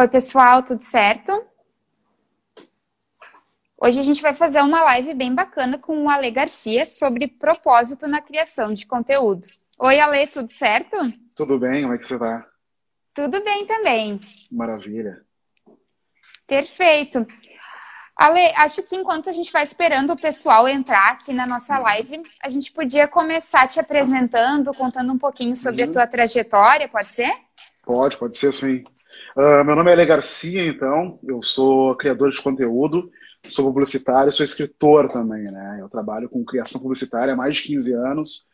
Oi, pessoal, tudo certo? Hoje a gente vai fazer uma live bem bacana com o Ale Garcia sobre propósito na criação de conteúdo. Oi, Ale, tudo certo? Tudo bem, como é que você tá? Tudo bem também. Maravilha. Perfeito. Ale, acho que enquanto a gente vai esperando o pessoal entrar aqui na nossa live, a gente podia começar te apresentando, contando um pouquinho sobre uhum. a tua trajetória, pode ser? Pode, pode ser sim. Uh, meu nome é Ale Garcia, então, eu sou criador de conteúdo, sou publicitário, sou escritor também, né? Eu trabalho com criação publicitária há mais de 15 anos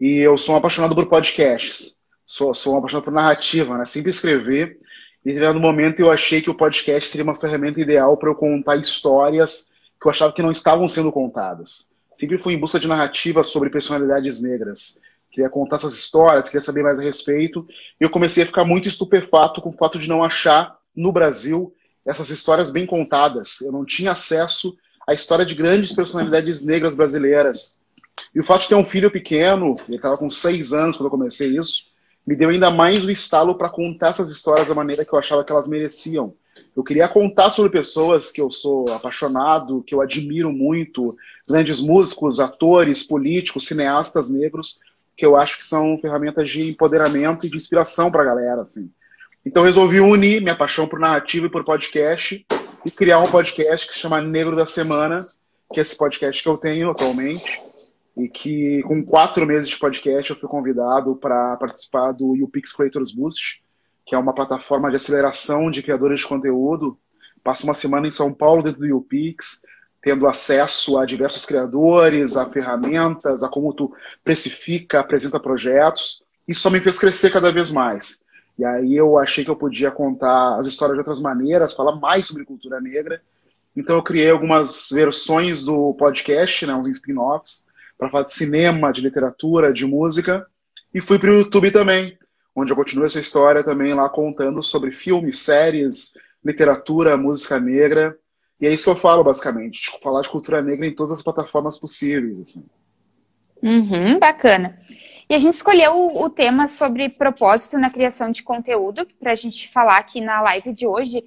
e eu sou um apaixonado por podcasts, sou, sou um apaixonado por narrativa, né? Sempre escrever e no momento eu achei que o podcast seria uma ferramenta ideal para eu contar histórias que eu achava que não estavam sendo contadas. Sempre fui em busca de narrativas sobre personalidades negras, queria contar essas histórias, queria saber mais a respeito. E eu comecei a ficar muito estupefato com o fato de não achar no Brasil essas histórias bem contadas. Eu não tinha acesso à história de grandes personalidades negras brasileiras. E o fato de ter um filho pequeno, ele estava com seis anos quando eu comecei isso, me deu ainda mais o estalo para contar essas histórias da maneira que eu achava que elas mereciam. Eu queria contar sobre pessoas que eu sou apaixonado, que eu admiro muito, grandes músicos, atores, políticos, cineastas negros, que eu acho que são ferramentas de empoderamento e de inspiração para a galera, assim. Então resolvi unir minha paixão por narrativa e por podcast e criar um podcast que se chama Negro da Semana, que é esse podcast que eu tenho atualmente e que com quatro meses de podcast eu fui convidado para participar do UPix Creators Boost, que é uma plataforma de aceleração de criadores de conteúdo. Passo uma semana em São Paulo dentro do UPix, tendo acesso a diversos criadores, a ferramentas, a como tu precifica, apresenta projetos. Isso só me fez crescer cada vez mais. E aí eu achei que eu podia contar as histórias de outras maneiras, falar mais sobre cultura negra. Então eu criei algumas versões do podcast, né, uns spin-offs, para falar de cinema, de literatura, de música. E fui para o YouTube também, onde eu continuo essa história também lá contando sobre filmes, séries, literatura, música negra e é isso que eu falo, basicamente. Tipo, falar de cultura negra em todas as plataformas possíveis. Assim. Uhum, bacana. E a gente escolheu o, o tema sobre propósito na criação de conteúdo para a gente falar aqui na live de hoje.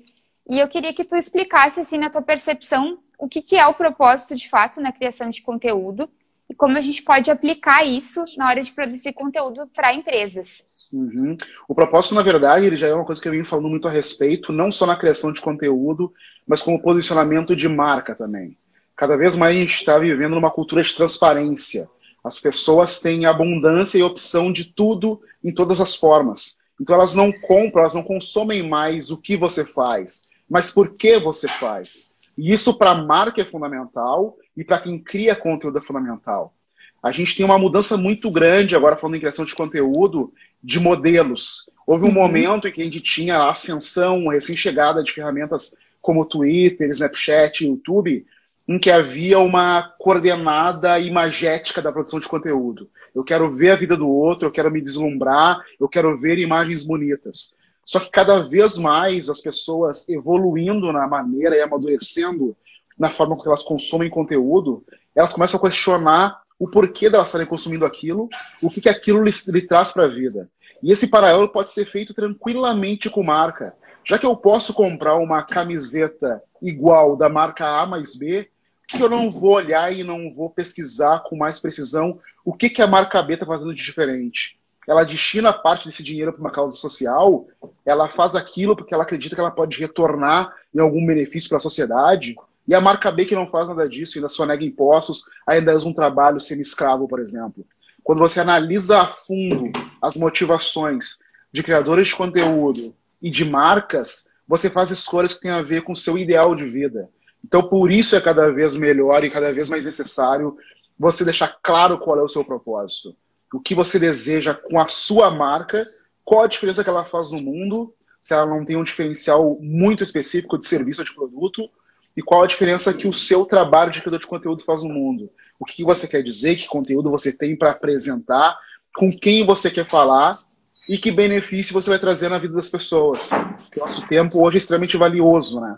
E eu queria que tu explicasse, assim, na tua percepção, o que, que é o propósito de fato na criação de conteúdo e como a gente pode aplicar isso na hora de produzir conteúdo para empresas. Uhum. O propósito, na verdade, ele já é uma coisa que eu venho falando muito a respeito, não só na criação de conteúdo, mas como posicionamento de marca também. Cada vez mais a gente está vivendo numa cultura de transparência. As pessoas têm abundância e opção de tudo em todas as formas. Então elas não compram, elas não consomem mais o que você faz, mas por que você faz. E isso para a marca é fundamental e para quem cria conteúdo é fundamental. A gente tem uma mudança muito grande, agora falando em criação de conteúdo, de modelos. Houve um uhum. momento em que a gente tinha a ascensão, recém-chegada de ferramentas como Twitter, Snapchat, YouTube, em que havia uma coordenada imagética da produção de conteúdo. Eu quero ver a vida do outro, eu quero me deslumbrar, eu quero ver imagens bonitas. Só que cada vez mais as pessoas evoluindo na maneira e amadurecendo na forma como elas consomem conteúdo, elas começam a questionar o porquê delas estarem consumindo aquilo, o que, que aquilo lhe, lhe traz para a vida. E esse paralelo pode ser feito tranquilamente com marca. Já que eu posso comprar uma camiseta igual da marca A mais B, que eu não vou olhar e não vou pesquisar com mais precisão o que, que a marca B está fazendo de diferente. Ela destina parte desse dinheiro para uma causa social, ela faz aquilo porque ela acredita que ela pode retornar em algum benefício para a sociedade, e a marca B que não faz nada disso, ainda só nega impostos, ainda usa um trabalho semi-escravo, por exemplo. Quando você analisa a fundo as motivações de criadores de conteúdo e de marcas, você faz escolhas que têm a ver com o seu ideal de vida. Então, por isso é cada vez melhor e cada vez mais necessário você deixar claro qual é o seu propósito. O que você deseja com a sua marca, qual a diferença que ela faz no mundo, se ela não tem um diferencial muito específico de serviço ou de produto, e qual a diferença que o seu trabalho de criador de conteúdo faz no mundo. O que você quer dizer, que conteúdo você tem para apresentar, com quem você quer falar e que benefício você vai trazer na vida das pessoas. Porque nosso tempo hoje é extremamente valioso, né?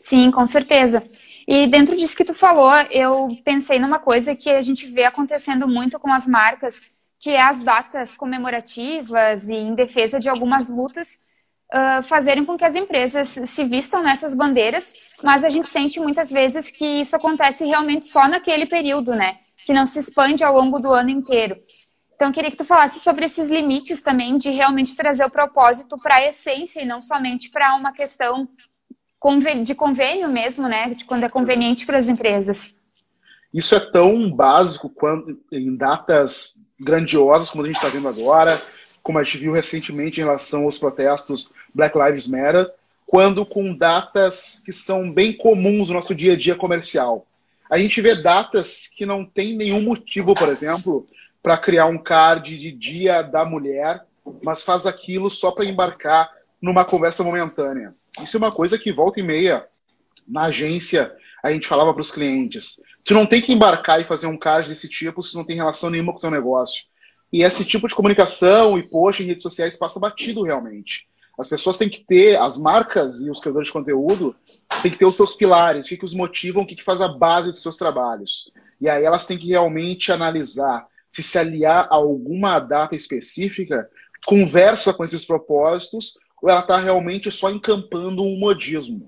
Sim, com certeza. E dentro disso que tu falou, eu pensei numa coisa que a gente vê acontecendo muito com as marcas, que é as datas comemorativas e em defesa de algumas lutas uh, fazerem com que as empresas se vistam nessas bandeiras, mas a gente sente muitas vezes que isso acontece realmente só naquele período, né? Que não se expande ao longo do ano inteiro. Então, queria que tu falasse sobre esses limites também de realmente trazer o propósito para a essência e não somente para uma questão de convênio mesmo, né? De quando é conveniente para as empresas. Isso é tão básico quando, em datas grandiosas como a gente está vendo agora, como a gente viu recentemente em relação aos protestos Black Lives Matter, quando com datas que são bem comuns no nosso dia a dia comercial. A gente vê datas que não tem nenhum motivo, por exemplo, para criar um card de Dia da Mulher, mas faz aquilo só para embarcar numa conversa momentânea. Isso é uma coisa que volta e meia na agência a gente falava para os clientes. Tu não tem que embarcar e fazer um card desse tipo se não tem relação nenhuma com o teu negócio. E esse tipo de comunicação e post em redes sociais passa batido realmente. As pessoas têm que ter, as marcas e os criadores de conteúdo têm que ter os seus pilares, o que, que os motivam, o que, que faz a base dos seus trabalhos. E aí elas têm que realmente analisar se se aliar a alguma data específica, conversa com esses propósitos, ou ela está realmente só encampando um modismo.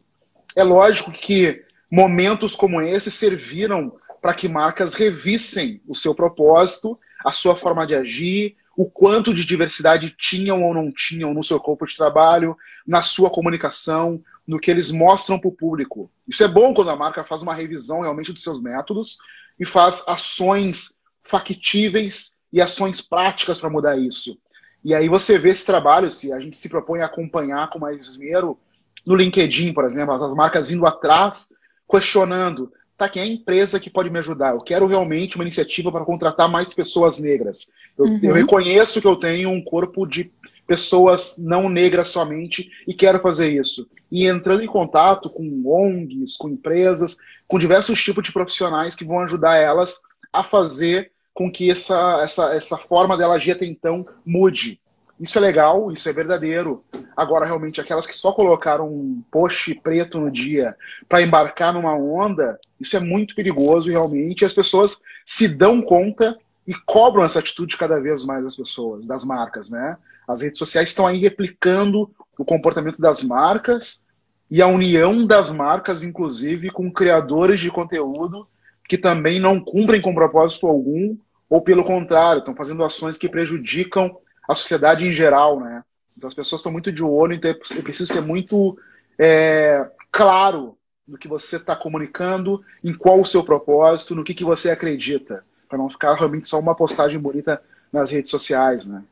É lógico que momentos como esse serviram para que marcas revissem o seu propósito a sua forma de agir, o quanto de diversidade tinham ou não tinham no seu corpo de trabalho, na sua comunicação, no que eles mostram para o público. Isso é bom quando a marca faz uma revisão realmente dos seus métodos e faz ações factíveis e ações práticas para mudar isso. E aí você vê esse trabalho, se a gente se propõe a acompanhar com mais esmero, no LinkedIn, por exemplo, as marcas indo atrás, questionando tá, quem é a empresa que pode me ajudar? Eu quero realmente uma iniciativa para contratar mais pessoas negras. Eu, uhum. eu reconheço que eu tenho um corpo de pessoas não negras somente e quero fazer isso. E entrando em contato com ONGs, com empresas, com diversos tipos de profissionais que vão ajudar elas a fazer com que essa, essa, essa forma dela agir até então mude. Isso é legal, isso é verdadeiro. Agora, realmente, aquelas que só colocaram um post preto no dia para embarcar numa onda, isso é muito perigoso realmente. E as pessoas se dão conta e cobram essa atitude cada vez mais das pessoas, das marcas, né? As redes sociais estão aí replicando o comportamento das marcas e a união das marcas, inclusive, com criadores de conteúdo que também não cumprem com propósito algum, ou pelo contrário, estão fazendo ações que prejudicam a sociedade em geral, né? Então as pessoas estão muito de olho, então é preciso ser muito é, claro no que você está comunicando, em qual o seu propósito, no que, que você acredita, para não ficar realmente só uma postagem bonita nas redes sociais, né?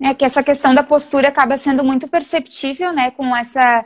É que essa questão da postura acaba sendo muito perceptível, né, com essa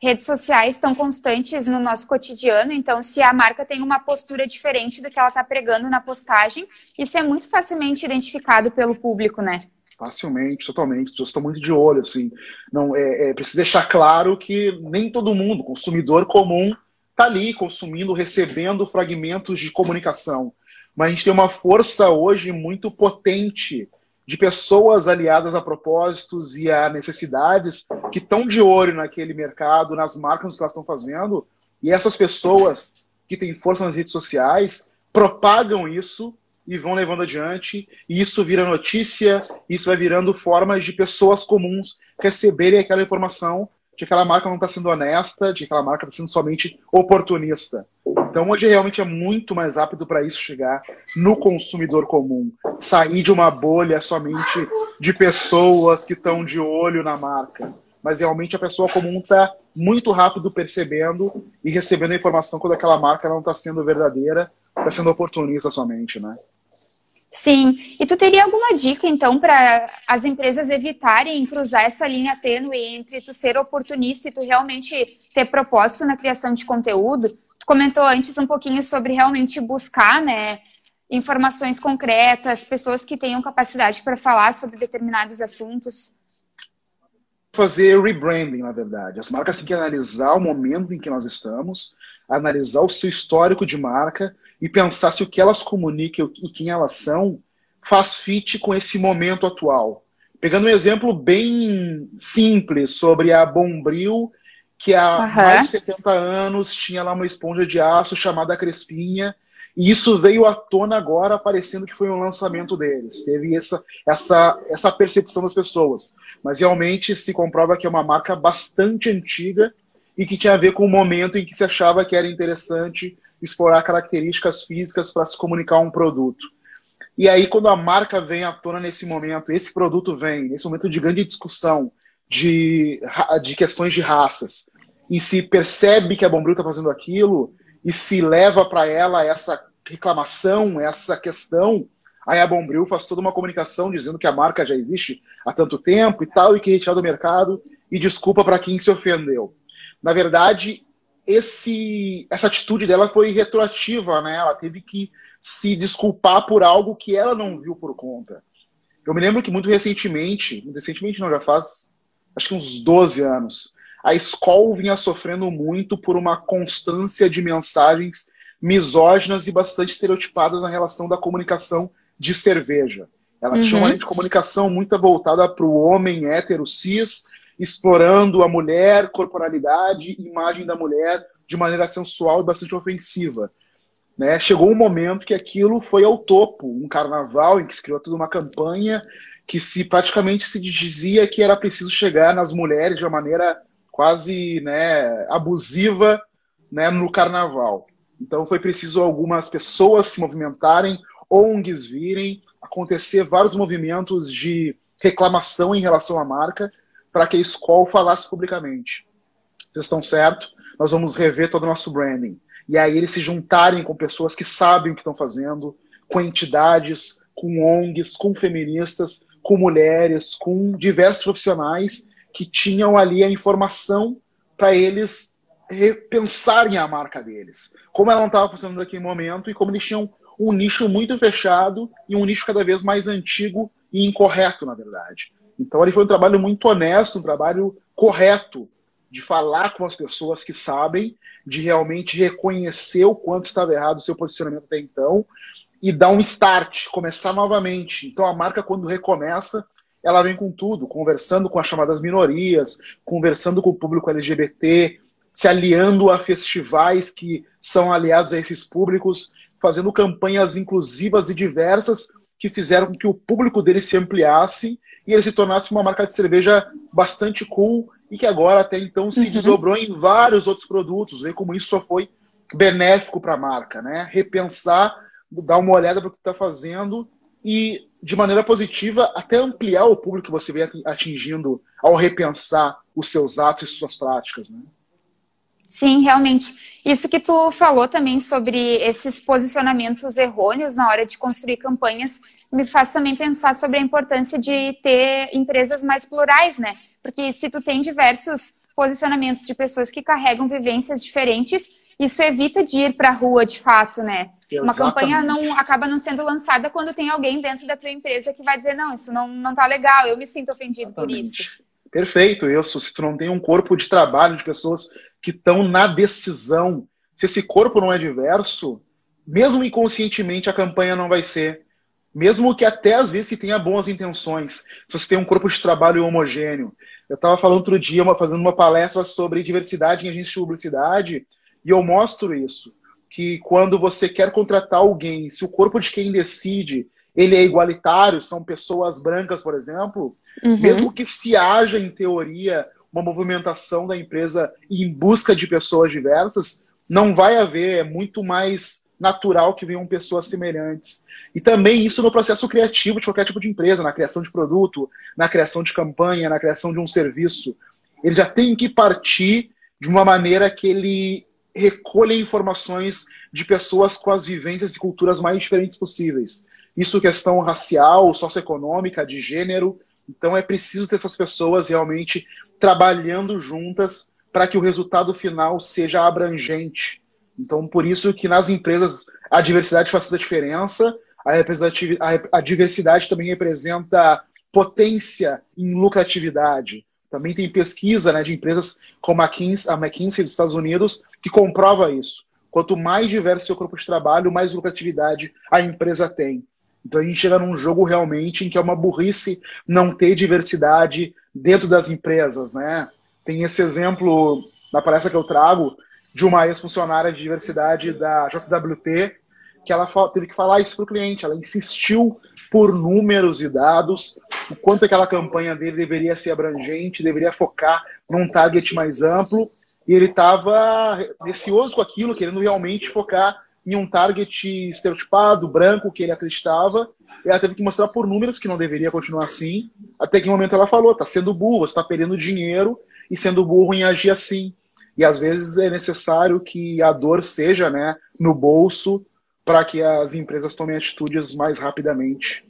redes sociais tão constantes no nosso cotidiano. Então, se a marca tem uma postura diferente do que ela está pregando na postagem, isso é muito facilmente identificado pelo público, né? Facilmente, totalmente. As pessoas estão muito de olho, assim. Não, é, é preciso deixar claro que nem todo mundo, consumidor comum, está ali consumindo, recebendo fragmentos de comunicação. Mas a gente tem uma força hoje muito potente de pessoas aliadas a propósitos e a necessidades que estão de olho naquele mercado, nas marcas que elas estão fazendo, e essas pessoas que têm força nas redes sociais propagam isso e vão levando adiante, e isso vira notícia, isso vai virando formas de pessoas comuns receberem aquela informação de que aquela marca não está sendo honesta, de que aquela marca está sendo somente oportunista. Então hoje realmente é muito mais rápido para isso chegar no consumidor comum, sair de uma bolha somente de pessoas que estão de olho na marca. Mas realmente a pessoa comum está muito rápido percebendo e recebendo a informação quando aquela marca não está sendo verdadeira, está sendo oportunista somente, né? Sim. E tu teria alguma dica, então, para as empresas evitarem cruzar essa linha tênue entre tu ser oportunista e tu realmente ter propósito na criação de conteúdo? Tu comentou antes um pouquinho sobre realmente buscar, né, informações concretas, pessoas que tenham capacidade para falar sobre determinados assuntos. Fazer rebranding, na verdade. As marcas têm que analisar o momento em que nós estamos, analisar o seu histórico de marca e pensar se o que elas comunicam e quem elas são faz fit com esse momento atual. Pegando um exemplo bem simples sobre a Bombril, que há uhum. mais de 70 anos tinha lá uma esponja de aço chamada Crespinha, E isso veio à tona agora, parecendo que foi um lançamento deles. Teve essa, essa, essa percepção das pessoas. Mas realmente se comprova que é uma marca bastante antiga e que tinha a ver com o momento em que se achava que era interessante explorar características físicas para se comunicar um produto. E aí, quando a marca vem à tona nesse momento, esse produto vem, nesse momento de grande discussão de, de questões de raças, e se percebe que a Bombril está fazendo aquilo, e se leva para ela essa reclamação, essa questão, aí a Bombril faz toda uma comunicação dizendo que a marca já existe há tanto tempo e tal, e que retirar do mercado, e desculpa para quem se ofendeu. Na verdade, esse, essa atitude dela foi retroativa, né? Ela teve que se desculpar por algo que ela não viu por conta. Eu me lembro que muito recentemente, recentemente não, já faz acho que uns 12 anos, a escola vinha sofrendo muito por uma constância de mensagens misóginas e bastante estereotipadas na relação da comunicação de cerveja. Ela uhum. tinha uma linha de comunicação muito voltada para o homem hétero cis, explorando a mulher, corporalidade, imagem da mulher de maneira sensual e bastante ofensiva. Né? Chegou um momento que aquilo foi ao topo, um carnaval em que se criou toda uma campanha que se praticamente se dizia que era preciso chegar nas mulheres de uma maneira quase né, abusiva né, no carnaval. Então foi preciso algumas pessoas se movimentarem, ONGs virem, acontecer vários movimentos de reclamação em relação à marca, para que a escola falasse publicamente. Vocês estão certo? Nós vamos rever todo o nosso branding. E aí eles se juntarem com pessoas que sabem o que estão fazendo, com entidades, com ONGs, com feministas, com mulheres, com diversos profissionais que tinham ali a informação para eles repensarem a marca deles. Como ela não estava funcionando naquele momento e como eles tinham um nicho muito fechado e um nicho cada vez mais antigo e incorreto, na verdade. Então ele foi um trabalho muito honesto, um trabalho correto de falar com as pessoas que sabem, de realmente reconhecer o quanto estava errado o seu posicionamento até então e dar um start, começar novamente. Então a marca quando recomeça, ela vem com tudo, conversando com as chamadas minorias, conversando com o público LGBT, se aliando a festivais que são aliados a esses públicos, fazendo campanhas inclusivas e diversas que fizeram com que o público dele se ampliasse e ele se tornasse uma marca de cerveja bastante cool e que agora até então se uhum. desdobrou em vários outros produtos. Vê como isso só foi benéfico para a marca, né? Repensar, dar uma olhada para o que está fazendo e de maneira positiva até ampliar o público que você vem atingindo ao repensar os seus atos e suas práticas, né? Sim, realmente. Isso que tu falou também sobre esses posicionamentos errôneos na hora de construir campanhas me faz também pensar sobre a importância de ter empresas mais plurais, né? Porque se tu tem diversos posicionamentos de pessoas que carregam vivências diferentes, isso evita de ir para a rua de fato, né? Exatamente. Uma campanha não acaba não sendo lançada quando tem alguém dentro da tua empresa que vai dizer não, isso não não tá legal, eu me sinto ofendido Exatamente. por isso. Perfeito, isso. Se tu não tem um corpo de trabalho de pessoas que estão na decisão, se esse corpo não é diverso, mesmo inconscientemente a campanha não vai ser. Mesmo que até às vezes se tenha boas intenções, se você tem um corpo de trabalho homogêneo. Eu estava falando outro dia, fazendo uma palestra sobre diversidade em agência de publicidade, e eu mostro isso. Que quando você quer contratar alguém, se o corpo de quem decide ele é igualitário, são pessoas brancas, por exemplo, uhum. mesmo que se haja, em teoria, uma movimentação da empresa em busca de pessoas diversas, não vai haver, é muito mais natural que venham pessoas semelhantes. E também isso no processo criativo de qualquer tipo de empresa, na criação de produto, na criação de campanha, na criação de um serviço. Ele já tem que partir de uma maneira que ele recolha informações de pessoas com as vivências e culturas mais diferentes possíveis. Isso questão racial, socioeconômica, de gênero. Então é preciso ter essas pessoas realmente trabalhando juntas para que o resultado final seja abrangente. Então, por isso que nas empresas a diversidade faz toda a diferença, a, a diversidade também representa potência em lucratividade. Também tem pesquisa né, de empresas como a McKinsey, a McKinsey dos Estados Unidos que comprova isso. Quanto mais diverso seu corpo de trabalho, mais lucratividade a empresa tem. Então a gente chega num jogo realmente em que é uma burrice não ter diversidade dentro das empresas, né? Tem esse exemplo na palestra que eu trago de uma ex-funcionária de diversidade da JWT que ela teve que falar isso para o cliente. Ela insistiu por números e dados, o quanto aquela campanha dele deveria ser abrangente, deveria focar num target mais amplo, e ele estava receoso com aquilo, querendo realmente focar em um target estereotipado, branco, que ele acreditava, e ela teve que mostrar por números que não deveria continuar assim, até que um momento ela falou, está sendo burro, está perdendo dinheiro e sendo burro em agir assim. E às vezes é necessário que a dor seja né, no bolso para que as empresas tomem atitudes mais rapidamente.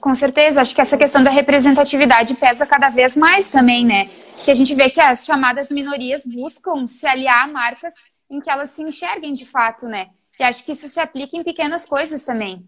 Com certeza, acho que essa questão da representatividade pesa cada vez mais também, né? Que a gente vê que as chamadas minorias buscam se aliar a marcas em que elas se enxerguem de fato, né? E acho que isso se aplica em pequenas coisas também.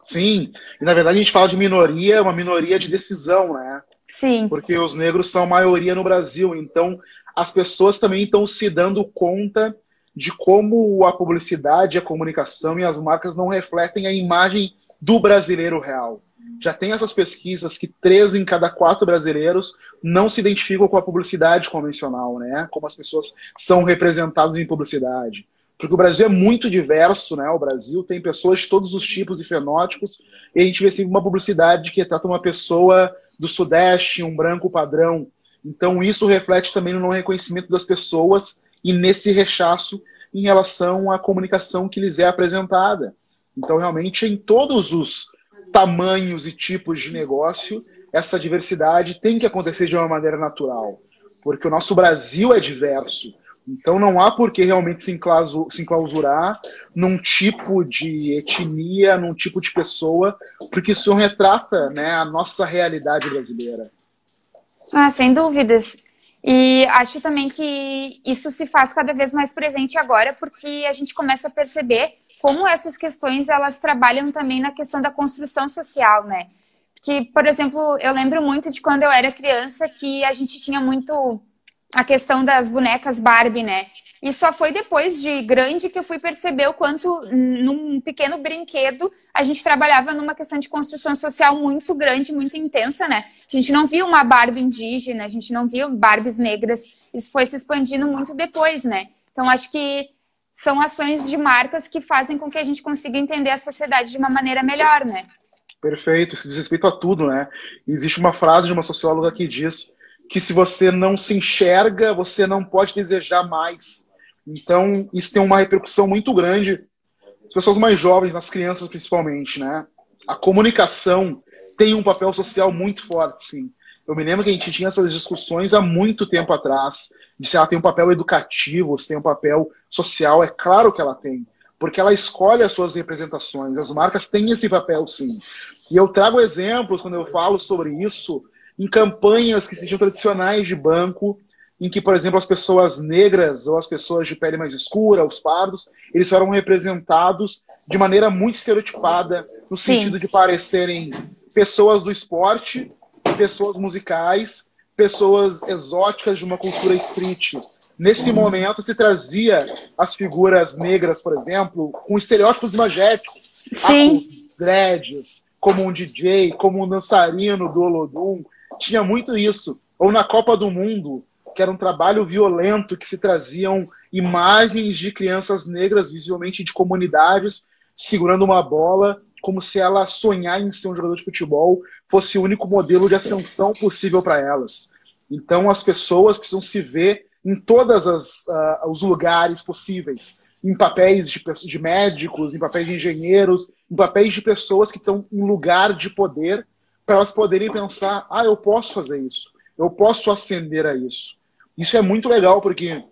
Sim, e na verdade a gente fala de minoria, uma minoria de decisão, né? Sim. Porque os negros são maioria no Brasil, então as pessoas também estão se dando conta de como a publicidade, a comunicação e as marcas não refletem a imagem do brasileiro real. Já tem essas pesquisas que três em cada quatro brasileiros não se identificam com a publicidade convencional, né? Como as pessoas são representadas em publicidade. Porque o Brasil é muito diverso, né? O Brasil tem pessoas de todos os tipos e fenótipos, e a gente vê sempre uma publicidade que trata uma pessoa do Sudeste, um branco padrão, então, isso reflete também no não reconhecimento das pessoas e nesse rechaço em relação à comunicação que lhes é apresentada. Então, realmente, em todos os tamanhos e tipos de negócio, essa diversidade tem que acontecer de uma maneira natural, porque o nosso Brasil é diverso. Então, não há por que realmente se enclausurar num tipo de etnia, num tipo de pessoa, porque isso retrata né, a nossa realidade brasileira. Ah, sem dúvidas. E acho também que isso se faz cada vez mais presente agora, porque a gente começa a perceber como essas questões elas trabalham também na questão da construção social, né? Que, por exemplo, eu lembro muito de quando eu era criança que a gente tinha muito a questão das bonecas Barbie, né? E só foi depois de grande que eu fui perceber o quanto, num pequeno brinquedo, a gente trabalhava numa questão de construção social muito grande, muito intensa, né? A gente não viu uma Barbie indígena, a gente não viu Barbies negras. Isso foi se expandindo muito depois, né? Então, acho que são ações de marcas que fazem com que a gente consiga entender a sociedade de uma maneira melhor, né? Perfeito, isso diz respeito a tudo, né? Existe uma frase de uma socióloga que diz que se você não se enxerga, você não pode desejar mais. Então, isso tem uma repercussão muito grande nas pessoas mais jovens, nas crianças principalmente, né? A comunicação tem um papel social muito forte, sim. Eu me lembro que a gente tinha essas discussões há muito tempo atrás, de se ela tem um papel educativo, se tem um papel social, é claro que ela tem, porque ela escolhe as suas representações, as marcas têm esse papel, sim. E eu trago exemplos, quando eu falo sobre isso, em campanhas que sejam tradicionais de banco, em que, por exemplo, as pessoas negras ou as pessoas de pele mais escura, os pardos, eles foram representados de maneira muito estereotipada, no Sim. sentido de parecerem pessoas do esporte, pessoas musicais, pessoas exóticas de uma cultura street. Nesse momento se trazia as figuras negras, por exemplo, com estereótipos imagéticos. Sim. dreads, como um DJ, como um dançarino do Olodum. Tinha muito isso. Ou na Copa do Mundo, que era um trabalho violento, que se traziam imagens de crianças negras, visivelmente de comunidades, segurando uma bola, como se ela sonhar em ser um jogador de futebol fosse o único modelo de ascensão possível para elas. Então as pessoas precisam se ver em todos uh, os lugares possíveis, em papéis de, de médicos, em papéis de engenheiros, em papéis de pessoas que estão em lugar de poder, para elas poderem pensar: ah, eu posso fazer isso, eu posso ascender a isso. Isso é muito legal, porque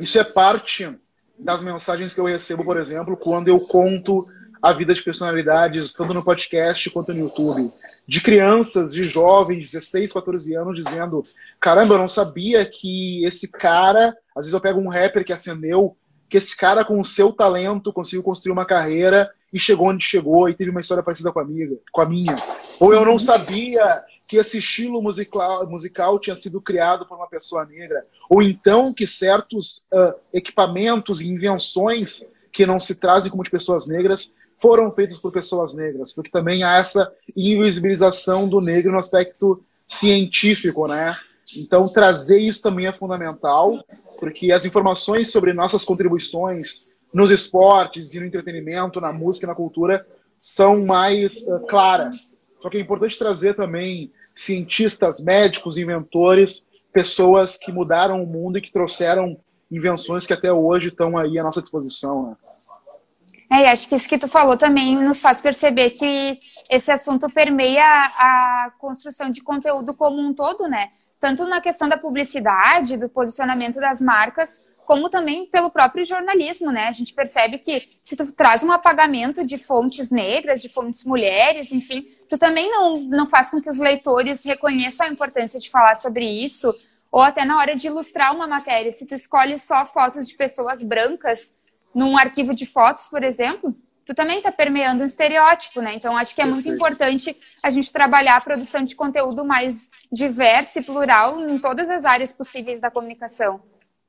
isso é parte das mensagens que eu recebo, por exemplo, quando eu conto a vida de personalidades, tanto no podcast quanto no YouTube. De crianças, de jovens, 16, 14 anos, dizendo: caramba, eu não sabia que esse cara. Às vezes eu pego um rapper que acendeu, que esse cara, com o seu talento, conseguiu construir uma carreira e chegou onde chegou e teve uma história parecida com a, amiga, com a minha. Ou eu não sabia que esse estilo musical, musical tinha sido criado por uma pessoa negra, ou então que certos uh, equipamentos e invenções que não se trazem como de pessoas negras foram feitos por pessoas negras, porque também há essa invisibilização do negro no aspecto científico, né? Então trazer isso também é fundamental, porque as informações sobre nossas contribuições nos esportes e no entretenimento, na música na cultura, são mais uh, claras. Só que é importante trazer também cientistas, médicos, inventores, pessoas que mudaram o mundo e que trouxeram invenções que até hoje estão aí à nossa disposição. Né? É, acho que isso que tu falou também nos faz perceber que esse assunto permeia a construção de conteúdo como um todo, né? Tanto na questão da publicidade, do posicionamento das marcas, como também pelo próprio jornalismo, né? A gente percebe que se tu traz um apagamento de fontes negras, de fontes mulheres, enfim, tu também não, não faz com que os leitores reconheçam a importância de falar sobre isso, ou até na hora de ilustrar uma matéria, se tu escolhe só fotos de pessoas brancas, num arquivo de fotos, por exemplo, tu também está permeando um estereótipo, né? Então, acho que é muito importante a gente trabalhar a produção de conteúdo mais diverso e plural em todas as áreas possíveis da comunicação.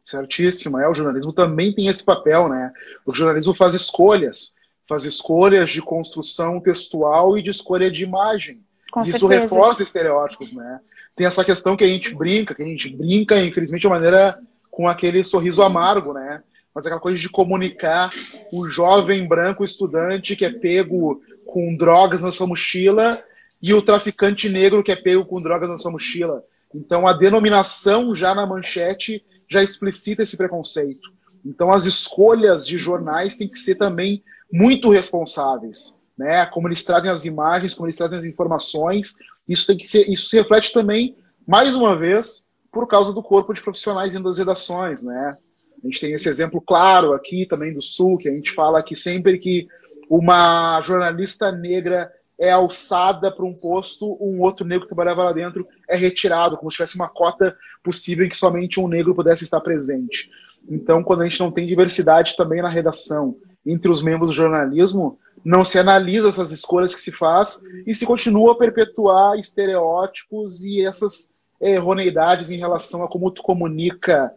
Certíssimo, é. O jornalismo também tem esse papel, né? O jornalismo faz escolhas, faz escolhas de construção textual e de escolha de imagem. Com Isso certeza. reforça estereótipos, né? Tem essa questão que a gente brinca, que a gente brinca, infelizmente, de maneira com aquele sorriso amargo, né? mas aquela coisa de comunicar o jovem branco estudante que é pego com drogas na sua mochila e o traficante negro que é pego com drogas na sua mochila. Então a denominação já na manchete já explicita esse preconceito. Então as escolhas de jornais têm que ser também muito responsáveis, né? Como eles trazem as imagens, como eles trazem as informações, isso tem que ser, isso se reflete também mais uma vez por causa do corpo de profissionais dentro das redações, né? A gente tem esse exemplo claro aqui também do Sul, que a gente fala que sempre que uma jornalista negra é alçada para um posto, um outro negro que trabalhava lá dentro é retirado, como se tivesse uma cota possível em que somente um negro pudesse estar presente. Então, quando a gente não tem diversidade também na redação entre os membros do jornalismo, não se analisa essas escolhas que se faz e se continua a perpetuar estereótipos e essas erroneidades em relação a como tu comunica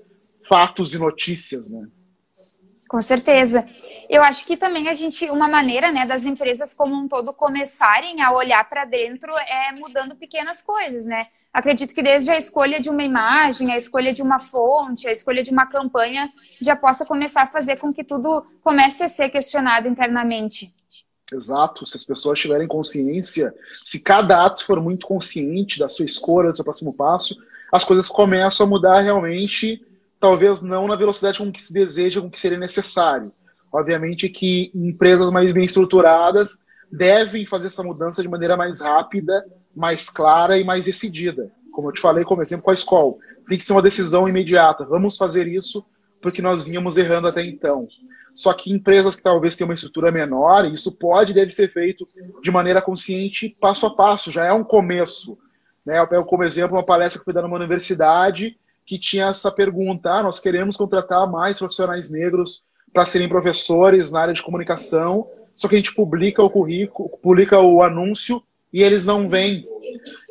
fatos e notícias, né? Com certeza. Eu acho que também a gente, uma maneira, né, das empresas como um todo começarem a olhar para dentro é mudando pequenas coisas, né? Acredito que desde a escolha de uma imagem, a escolha de uma fonte, a escolha de uma campanha, já possa começar a fazer com que tudo comece a ser questionado internamente. Exato. Se as pessoas tiverem consciência, se cada ato for muito consciente da sua escolha, do seu próximo passo, as coisas começam a mudar realmente talvez não na velocidade com que se deseja, com que seria necessário. Obviamente que empresas mais bem estruturadas devem fazer essa mudança de maneira mais rápida, mais clara e mais decidida. Como eu te falei, como exemplo com a escola. Tem que ser uma decisão imediata. Vamos fazer isso porque nós vínhamos errando até então. Só que empresas que talvez tenham uma estrutura menor, isso pode e deve ser feito de maneira consciente, passo a passo. Já é um começo. Né? Eu pego como exemplo uma palestra que foi dada numa universidade que tinha essa pergunta: ah, nós queremos contratar mais profissionais negros para serem professores na área de comunicação, só que a gente publica o currículo, publica o anúncio e eles não vêm.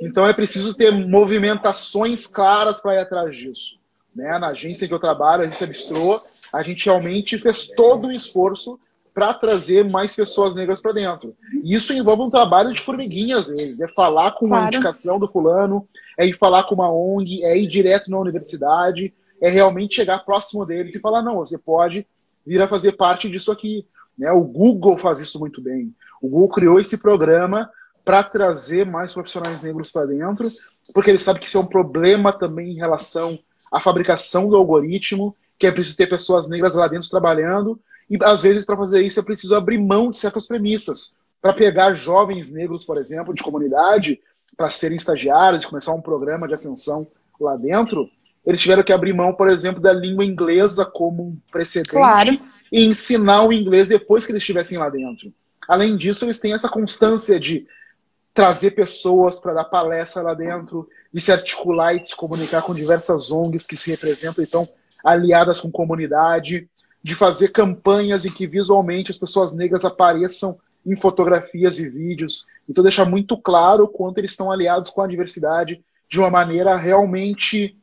Então é preciso ter movimentações claras para ir atrás disso. Né? Na agência que eu trabalho, a agência Bistrô, a gente realmente fez todo o esforço para trazer mais pessoas negras para dentro. E isso envolve um trabalho de formiguinha, às vezes. É falar com claro. uma indicação do fulano, é ir falar com uma ONG, é ir direto na universidade, é realmente chegar próximo deles e falar: não, você pode vir a fazer parte disso aqui. Né? O Google faz isso muito bem. O Google criou esse programa para trazer mais profissionais negros para dentro, porque ele sabe que isso é um problema também em relação à fabricação do algoritmo, que é preciso ter pessoas negras lá dentro trabalhando, e às vezes para fazer isso é preciso abrir mão de certas premissas. Para pegar jovens negros, por exemplo, de comunidade, para serem estagiários e começar um programa de ascensão lá dentro, eles tiveram que abrir mão, por exemplo, da língua inglesa como um precedente claro. e ensinar o inglês depois que eles estivessem lá dentro. Além disso, eles têm essa constância de trazer pessoas para dar palestra lá dentro, de se articular e se comunicar com diversas ONGs que se representam e estão aliadas com comunidade, de fazer campanhas em que visualmente as pessoas negras apareçam em fotografias e vídeos. Então, deixar muito claro o quanto eles estão aliados com a diversidade de uma maneira realmente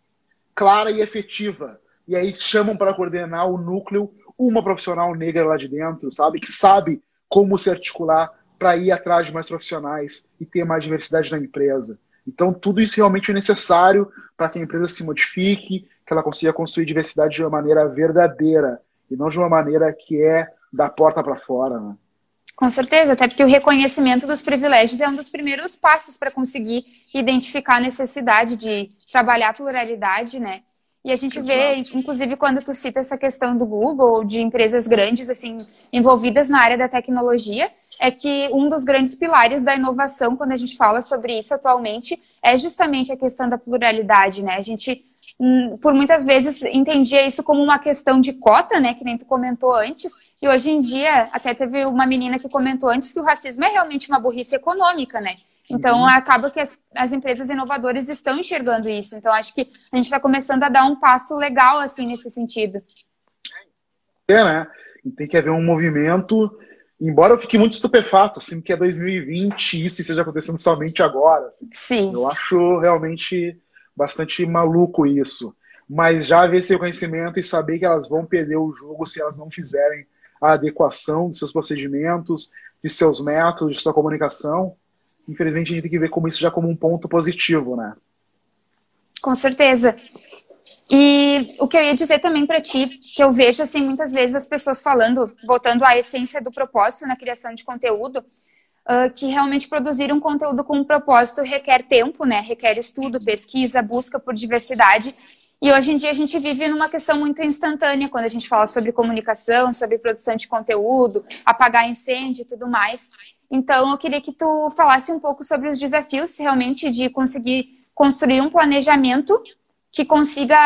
clara e efetiva. E aí chamam para coordenar o núcleo uma profissional negra lá de dentro, sabe? Que sabe como se articular para ir atrás de mais profissionais e ter mais diversidade na empresa. Então, tudo isso realmente é necessário para que a empresa se modifique, que ela consiga construir diversidade de uma maneira verdadeira e não de uma maneira que é da porta para fora. Né? Com certeza, até porque o reconhecimento dos privilégios é um dos primeiros passos para conseguir identificar a necessidade de trabalhar a pluralidade, né? E a gente Exato. vê, inclusive, quando tu cita essa questão do Google, de empresas grandes, assim, envolvidas na área da tecnologia, é que um dos grandes pilares da inovação, quando a gente fala sobre isso atualmente, é justamente a questão da pluralidade, né? A gente, por muitas vezes, entendia isso como uma questão de cota, né? Que nem tu comentou antes, e hoje em dia, até teve uma menina que comentou antes que o racismo é realmente uma burrice econômica, né? Então, uhum. acaba que as, as, empresas inovadoras estão enxergando isso. Então, acho que a gente está começando a dar um passo legal, assim, nesse sentido. É, né? Tem que haver um movimento, embora eu fique muito estupefato, assim, que é 2020 e isso esteja acontecendo somente agora. Assim. Sim. Eu acho realmente bastante maluco isso. Mas já haver esse reconhecimento e saber que elas vão perder o jogo se elas não fizerem a adequação dos seus procedimentos, de seus métodos, de sua comunicação, infelizmente a gente tem que ver como isso já como um ponto positivo, né? Com certeza. E o que eu ia dizer também para ti, que eu vejo assim muitas vezes as pessoas falando, voltando à essência do propósito na criação de conteúdo, uh, que realmente produzir um conteúdo com um propósito requer tempo, né? Requer estudo, pesquisa, busca por diversidade. E hoje em dia a gente vive numa questão muito instantânea quando a gente fala sobre comunicação, sobre produção de conteúdo, apagar incêndio e tudo mais. Então, eu queria que tu falasse um pouco sobre os desafios realmente de conseguir construir um planejamento que consiga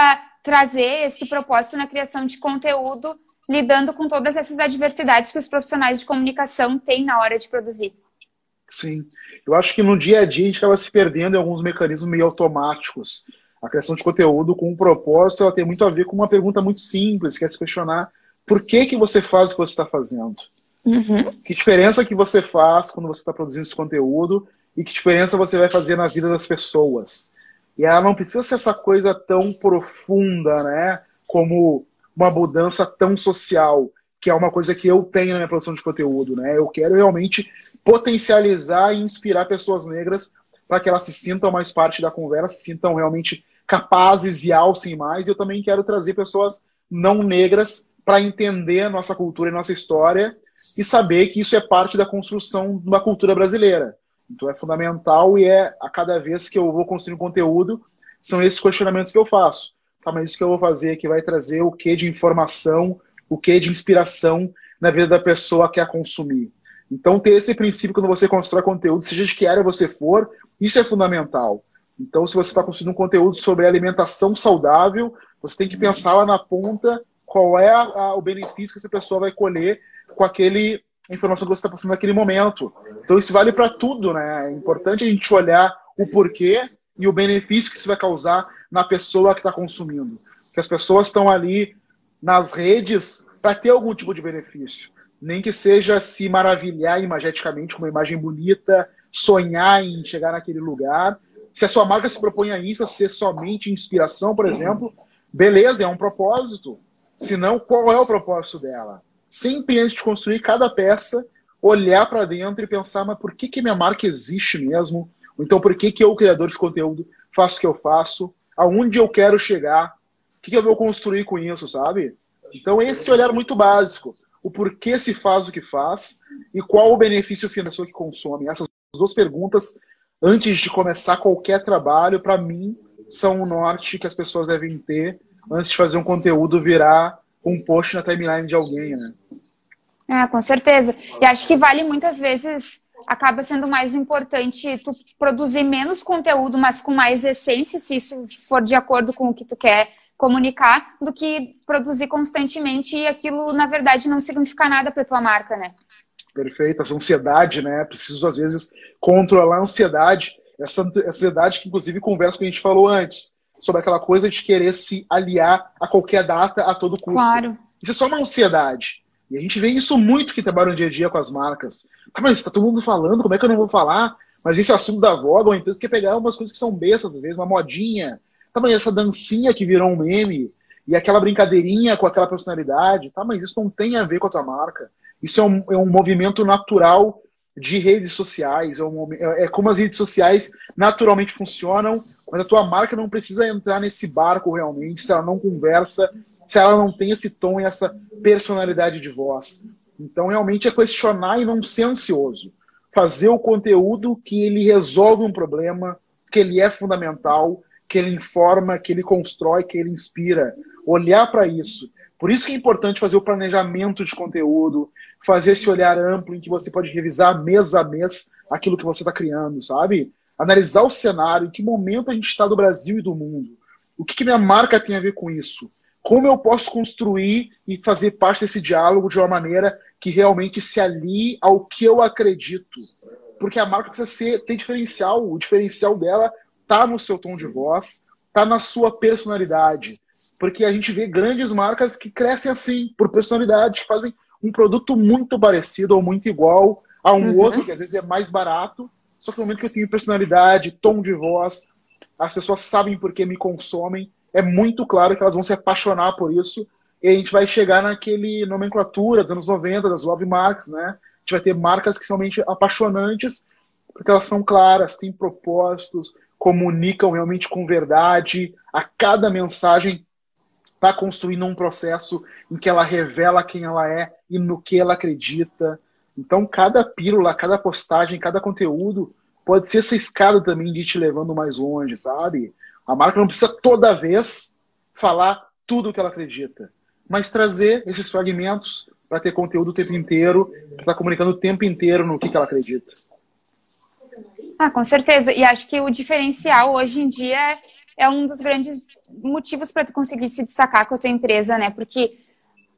trazer esse propósito na criação de conteúdo, lidando com todas essas adversidades que os profissionais de comunicação têm na hora de produzir. Sim, eu acho que no dia a dia a gente acaba se perdendo em alguns mecanismos meio automáticos. A criação de conteúdo com um propósito, ela tem muito a ver com uma pergunta muito simples, que é se questionar por que, que você faz o que você está fazendo. Uhum. Que diferença que você faz quando você está produzindo esse conteúdo e que diferença você vai fazer na vida das pessoas. E ela não precisa ser essa coisa tão profunda, né? Como uma mudança tão social, que é uma coisa que eu tenho na minha produção de conteúdo, né? Eu quero realmente potencializar e inspirar pessoas negras para que elas se sintam mais parte da conversa, se sintam realmente capazes e alcem mais. E eu também quero trazer pessoas não negras para entender a nossa cultura e nossa história e saber que isso é parte da construção de uma cultura brasileira. Então é fundamental e é a cada vez que eu vou construir um conteúdo, são esses questionamentos que eu faço. Tá, mas isso que eu vou fazer que vai trazer o que de informação, o que de inspiração na vida da pessoa que a consumir. Então ter esse princípio quando você constrói conteúdo, seja de que área você for, isso é fundamental. Então se você está construindo um conteúdo sobre alimentação saudável, você tem que pensar lá na ponta qual é a, a, o benefício que essa pessoa vai colher com aquele informação que você está passando naquele momento. Então isso vale para tudo, né? É importante a gente olhar o porquê e o benefício que isso vai causar na pessoa que está consumindo. Que as pessoas estão ali nas redes para ter algum tipo de benefício. Nem que seja se maravilhar imageticamente com uma imagem bonita, sonhar em chegar naquele lugar. Se a sua marca se propõe a isso, a ser somente inspiração, por exemplo, beleza, é um propósito. Se não, qual é o propósito dela? sempre antes de construir cada peça, olhar para dentro e pensar, mas por que, que minha marca existe mesmo? Então, por que, que eu, criador de conteúdo, faço o que eu faço? Aonde eu quero chegar? Que, que eu vou construir com isso, sabe? Então, esse olhar muito básico. O porquê se faz o que faz e qual o benefício financeiro que consome. Essas duas perguntas, antes de começar qualquer trabalho, para mim, são o norte que as pessoas devem ter antes de fazer um conteúdo virar um post na timeline de alguém, né? É, com certeza. E acho que vale muitas vezes, acaba sendo mais importante tu produzir menos conteúdo, mas com mais essência, se isso for de acordo com o que tu quer comunicar, do que produzir constantemente e aquilo, na verdade, não significa nada para tua marca, né? Perfeito. Essa ansiedade, né? Preciso, às vezes, controlar a ansiedade. Essa ansiedade que, inclusive, conversa que a gente falou antes sobre aquela coisa de querer se aliar a qualquer data a todo custo. Claro. Isso é só uma ansiedade. E a gente vê isso muito que trabalha no dia a dia com as marcas. Ah, mas está todo mundo falando, como é que eu não vou falar? Mas esse é assunto da voga, ou então você quer pegar umas coisas que são bestas, às vezes, uma modinha. Tá, mas essa dancinha que virou um meme, e aquela brincadeirinha com aquela personalidade, tá, mas isso não tem a ver com a tua marca. Isso é um, é um movimento natural de redes sociais, é, é como as redes sociais naturalmente funcionam, mas a tua marca não precisa entrar nesse barco realmente, se ela não conversa, se ela não tem esse tom e essa personalidade de voz. Então, realmente é questionar e não ser ansioso. Fazer o conteúdo que ele resolve um problema, que ele é fundamental, que ele informa, que ele constrói, que ele inspira. Olhar para isso. Por isso que é importante fazer o planejamento de conteúdo, fazer esse olhar amplo em que você pode revisar mês a mês aquilo que você está criando, sabe? Analisar o cenário, em que momento a gente está do Brasil e do mundo. O que, que minha marca tem a ver com isso? Como eu posso construir e fazer parte desse diálogo de uma maneira que realmente se alie ao que eu acredito? Porque a marca precisa ser, ter diferencial. O diferencial dela tá no seu tom de voz, tá na sua personalidade. Porque a gente vê grandes marcas que crescem assim, por personalidade, que fazem um produto muito parecido ou muito igual a um uhum. outro, que às vezes é mais barato, só que no momento que eu tenho personalidade, tom de voz, as pessoas sabem por que me consomem, é muito claro que elas vão se apaixonar por isso, e a gente vai chegar naquele nomenclatura dos anos 90, das love marks, né? A gente vai ter marcas que são realmente apaixonantes, porque elas são claras, têm propósitos, comunicam realmente com verdade, a cada mensagem está construindo um processo em que ela revela quem ela é e no que ela acredita. Então, cada pílula, cada postagem, cada conteúdo pode ser essa escada também de te levando mais longe, sabe? A marca não precisa toda vez falar tudo o que ela acredita, mas trazer esses fragmentos para ter conteúdo o tempo inteiro, para estar tá comunicando o tempo inteiro no que, que ela acredita. Ah, com certeza. E acho que o diferencial hoje em dia é um dos grandes motivos para tu conseguir se destacar com a tua empresa, né? Porque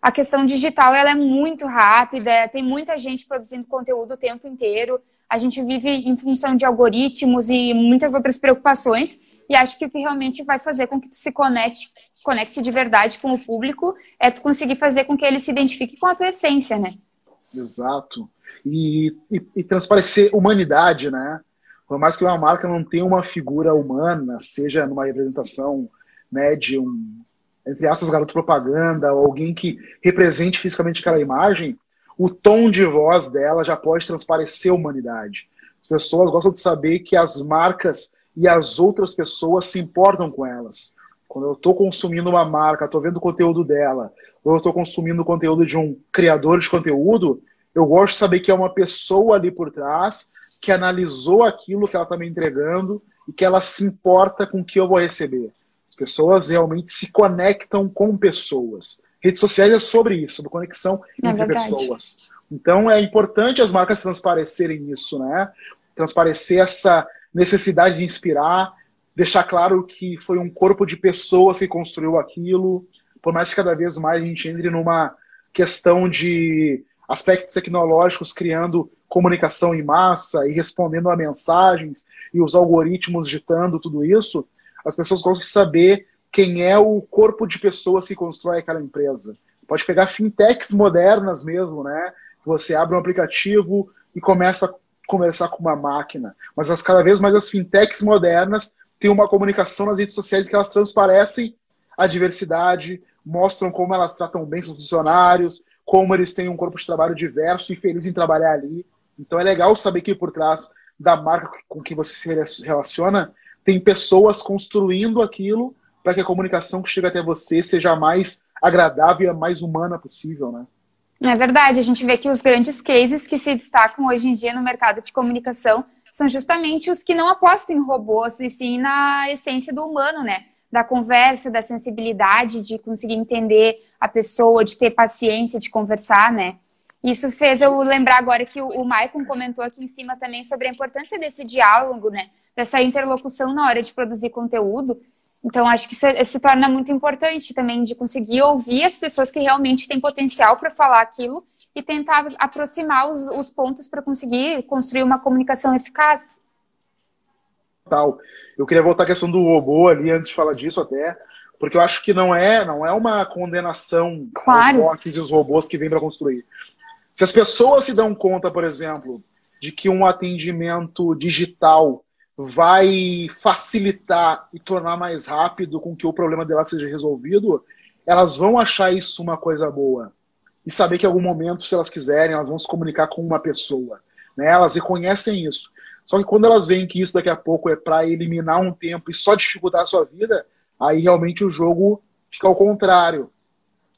a questão digital ela é muito rápida, tem muita gente produzindo conteúdo o tempo inteiro. A gente vive em função de algoritmos e muitas outras preocupações. E acho que o que realmente vai fazer com que tu se conecte, conecte de verdade com o público é tu conseguir fazer com que ele se identifique com a tua essência, né? Exato. E, e, e transparecer humanidade, né? Por mais que uma marca não tenha uma figura humana, seja numa representação né, de um, entre aspas, garoto propaganda, ou alguém que represente fisicamente aquela imagem, o tom de voz dela já pode transparecer humanidade. As pessoas gostam de saber que as marcas e as outras pessoas se importam com elas. Quando eu estou consumindo uma marca, estou vendo o conteúdo dela, ou eu estou consumindo o conteúdo de um criador de conteúdo, eu gosto de saber que é uma pessoa ali por trás que analisou aquilo que ela está me entregando e que ela se importa com o que eu vou receber. As pessoas realmente se conectam com pessoas. Redes sociais é sobre isso, sobre conexão é entre verdade. pessoas. Então é importante as marcas transparecerem isso, né? Transparecer essa necessidade de inspirar, deixar claro que foi um corpo de pessoas que construiu aquilo, por mais que cada vez mais a gente entre numa questão de aspectos tecnológicos criando comunicação em massa e respondendo a mensagens e os algoritmos ditando tudo isso, as pessoas gostam de saber quem é o corpo de pessoas que constrói aquela empresa. Pode pegar fintechs modernas mesmo, né? Você abre um aplicativo e começa a conversar com uma máquina. Mas as, cada vez mais as fintechs modernas têm uma comunicação nas redes sociais que elas transparecem a diversidade, mostram como elas tratam bem seus funcionários, como eles têm um corpo de trabalho diverso e feliz em trabalhar ali. Então é legal saber que por trás da marca com que você se relaciona, tem pessoas construindo aquilo para que a comunicação que chega até você seja a mais agradável e a mais humana possível, né? É verdade, a gente vê que os grandes cases que se destacam hoje em dia no mercado de comunicação são justamente os que não apostam em robôs, e sim na essência do humano, né? Da conversa, da sensibilidade, de conseguir entender a pessoa, de ter paciência de conversar, né? Isso fez eu lembrar agora que o, Maicon comentou aqui em cima também sobre a importância desse diálogo, né? Dessa interlocução na hora de produzir conteúdo. Então, acho que isso se torna muito importante também de conseguir ouvir as pessoas que realmente têm potencial para falar aquilo e tentar aproximar os, os pontos para conseguir construir uma comunicação eficaz. Tal. Eu queria voltar à questão do robô ali antes de falar disso até, porque eu acho que não é, não é uma condenação claro. aos bots e os robôs que vêm para construir. Se as pessoas se dão conta, por exemplo, de que um atendimento digital vai facilitar e tornar mais rápido com que o problema dela seja resolvido, elas vão achar isso uma coisa boa. E saber que em algum momento, se elas quiserem, elas vão se comunicar com uma pessoa. né? Elas reconhecem isso. Só que quando elas veem que isso daqui a pouco é para eliminar um tempo e só dificultar a sua vida, aí realmente o jogo fica ao contrário.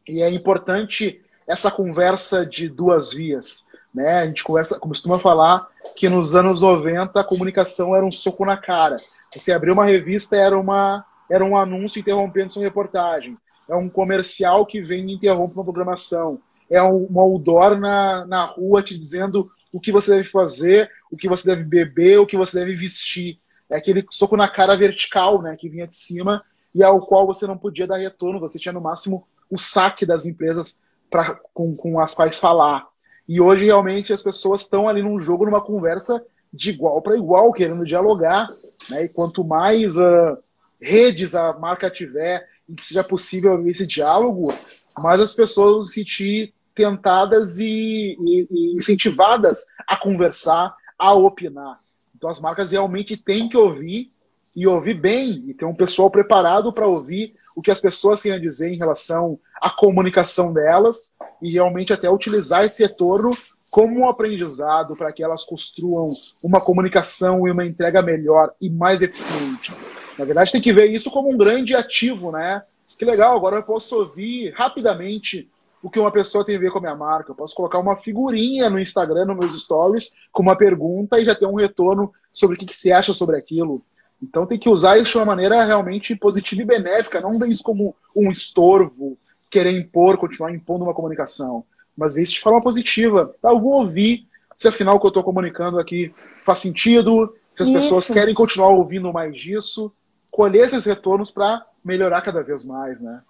E é importante essa conversa de duas vias. Né? A gente conversa, costuma falar que nos anos 90 a comunicação era um soco na cara. Você abriu uma revista, era, uma, era um anúncio interrompendo sua reportagem. É um comercial que vem e interrompe uma programação. É um outdoor na, na rua te dizendo o que você deve fazer, o que você deve beber, o que você deve vestir. É aquele soco na cara vertical, né, que vinha de cima e ao qual você não podia dar retorno. Você tinha no máximo o saque das empresas pra, com, com as quais falar. E hoje realmente as pessoas estão ali num jogo, numa conversa de igual para igual, querendo dialogar. Né? E quanto mais uh, redes a marca tiver em que seja possível esse diálogo, mais as pessoas vão se sentir tentadas e, e, e incentivadas a conversar, a opinar. Então as marcas realmente têm que ouvir e ouvir bem e ter um pessoal preparado para ouvir o que as pessoas têm a dizer em relação à comunicação delas e realmente até utilizar esse retorno como um aprendizado para que elas construam uma comunicação e uma entrega melhor e mais eficiente. Na verdade, tem que ver isso como um grande ativo, né? Que legal, agora eu posso ouvir rapidamente o que uma pessoa tem a ver com a minha marca. Eu posso colocar uma figurinha no Instagram, nos meus stories, com uma pergunta e já ter um retorno sobre o que, que você acha sobre aquilo. Então tem que usar isso de uma maneira realmente positiva e benéfica, não ver isso como um estorvo, querer impor, continuar impondo uma comunicação, mas ver isso de forma positiva. Tá, eu vou ouvir se afinal o que eu estou comunicando aqui faz sentido, se as isso. pessoas querem continuar ouvindo mais disso, colher esses retornos para melhorar cada vez mais, né?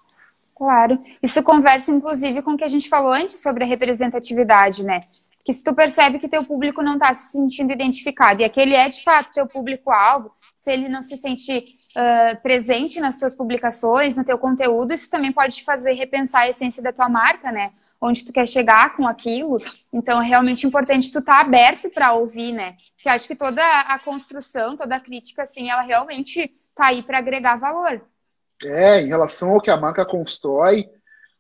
Claro. Isso conversa, inclusive, com o que a gente falou antes sobre a representatividade, né? Que se tu percebe que teu público não está se sentindo identificado, e aquele é de fato teu público-alvo, se ele não se sente uh, presente nas tuas publicações, no teu conteúdo, isso também pode te fazer repensar a essência da tua marca, né? Onde tu quer chegar com aquilo. Então, é realmente importante tu estar tá aberto para ouvir, né? Que acho que toda a construção, toda a crítica, assim, ela realmente tá aí para agregar valor. É, em relação ao que a marca constrói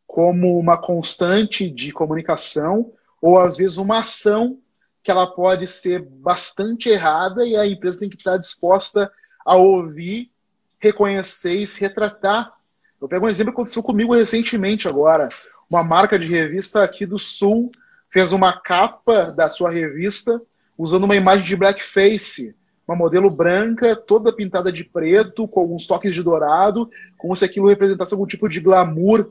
como uma constante de comunicação ou às vezes uma ação que ela pode ser bastante errada e a empresa tem que estar disposta a ouvir, reconhecer e se retratar. Eu pego um exemplo que aconteceu comigo recentemente agora. Uma marca de revista aqui do Sul fez uma capa da sua revista usando uma imagem de blackface. Uma modelo branca, toda pintada de preto, com alguns toques de dourado, como se aquilo representasse algum tipo de glamour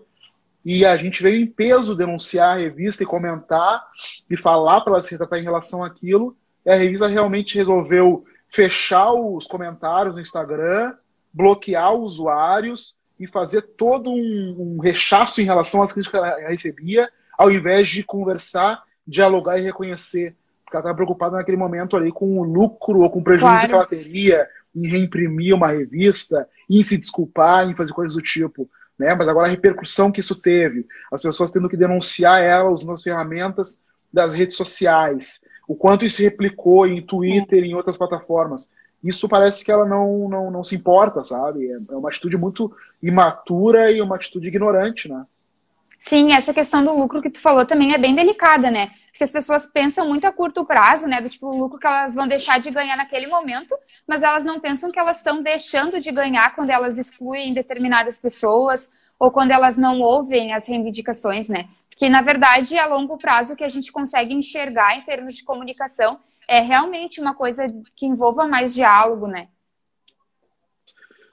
e a gente veio em peso denunciar a revista e comentar e falar para ela se retratar em relação àquilo. E a revista realmente resolveu fechar os comentários no Instagram, bloquear os usuários e fazer todo um, um rechaço em relação às críticas que ela recebia, ao invés de conversar, dialogar e reconhecer. Porque ela estava preocupada naquele momento ali com o lucro ou com o prejuízo claro. que ela teria em reimprimir uma revista, em se desculpar, em fazer coisas do tipo. Né? Mas agora a repercussão que isso teve, as pessoas tendo que denunciar ela usando as ferramentas das redes sociais, o quanto isso replicou em Twitter e em outras plataformas. Isso parece que ela não, não, não se importa, sabe? É, é uma atitude muito imatura e uma atitude ignorante, né? Sim, essa questão do lucro que tu falou também é bem delicada, né? Porque as pessoas pensam muito a curto prazo, né? Do tipo, o lucro que elas vão deixar de ganhar naquele momento, mas elas não pensam que elas estão deixando de ganhar quando elas excluem determinadas pessoas ou quando elas não ouvem as reivindicações, né? Porque, na verdade, a longo prazo, o que a gente consegue enxergar em termos de comunicação é realmente uma coisa que envolva mais diálogo, né?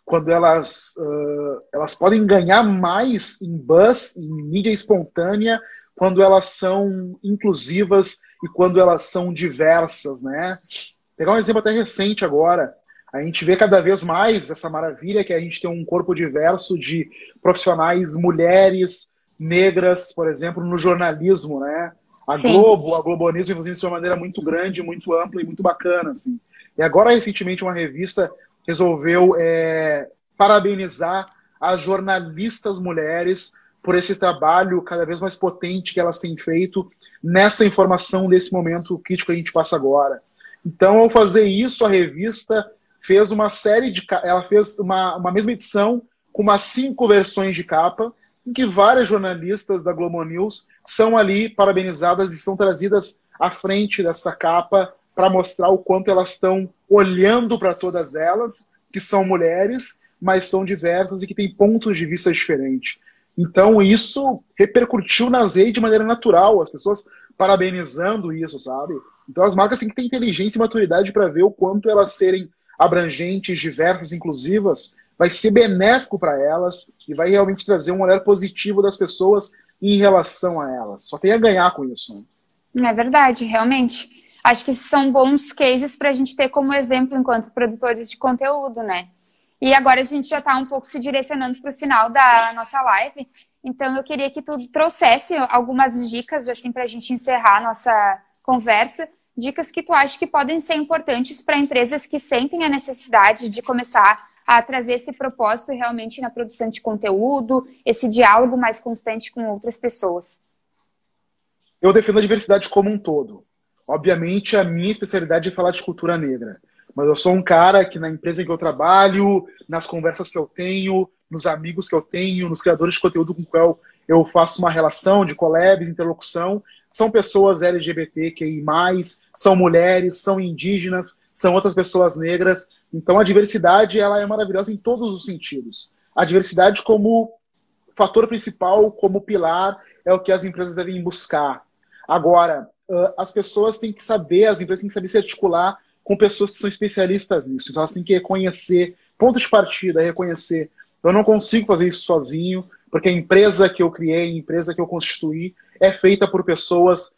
Quando elas, uh, elas podem ganhar mais em buzz, em mídia espontânea, quando elas são inclusivas e quando elas são diversas, né? Vou pegar um exemplo até recente agora. A gente vê cada vez mais essa maravilha que a gente tem um corpo diverso de profissionais mulheres, negras, por exemplo, no jornalismo, né? A Sim. Globo, a Globonismo fazendo isso de uma maneira muito grande, muito ampla e muito bacana, assim. E agora, recentemente, uma revista resolveu é, parabenizar as jornalistas mulheres por esse trabalho cada vez mais potente que elas têm feito nessa informação desse momento crítico que a gente passa agora. Então, ao fazer isso, a revista fez uma série de. Ela fez uma, uma mesma edição com umas cinco versões de capa, em que várias jornalistas da Globo News são ali parabenizadas e são trazidas à frente dessa capa para mostrar o quanto elas estão olhando para todas elas, que são mulheres, mas são diversas e que têm pontos de vista diferentes. Então, isso repercutiu nas redes de maneira natural, as pessoas parabenizando isso, sabe? Então, as marcas têm que ter inteligência e maturidade para ver o quanto elas serem abrangentes, diversas, inclusivas, vai ser benéfico para elas e vai realmente trazer um olhar positivo das pessoas em relação a elas. Só tem a ganhar com isso. Né? É verdade, realmente. Acho que são bons cases para a gente ter como exemplo enquanto produtores de conteúdo, né? E agora a gente já está um pouco se direcionando para o final da nossa live. Então eu queria que tu trouxesse algumas dicas assim para a gente encerrar a nossa conversa. Dicas que tu acha que podem ser importantes para empresas que sentem a necessidade de começar a trazer esse propósito realmente na produção de conteúdo, esse diálogo mais constante com outras pessoas. Eu defendo a diversidade como um todo. Obviamente, a minha especialidade é falar de cultura negra. Mas eu sou um cara que na empresa em que eu trabalho, nas conversas que eu tenho, nos amigos que eu tenho, nos criadores de conteúdo com qual eu faço uma relação de collabs, interlocução, são pessoas LGBTQI+, são mulheres, são indígenas, são outras pessoas negras. Então a diversidade ela é maravilhosa em todos os sentidos. A diversidade como fator principal, como pilar, é o que as empresas devem buscar. Agora, as pessoas têm que saber, as empresas têm que saber se articular com pessoas que são especialistas nisso. Então elas têm que reconhecer, ponto de partida, reconhecer. Eu não consigo fazer isso sozinho, porque a empresa que eu criei, a empresa que eu constituí, é feita por pessoas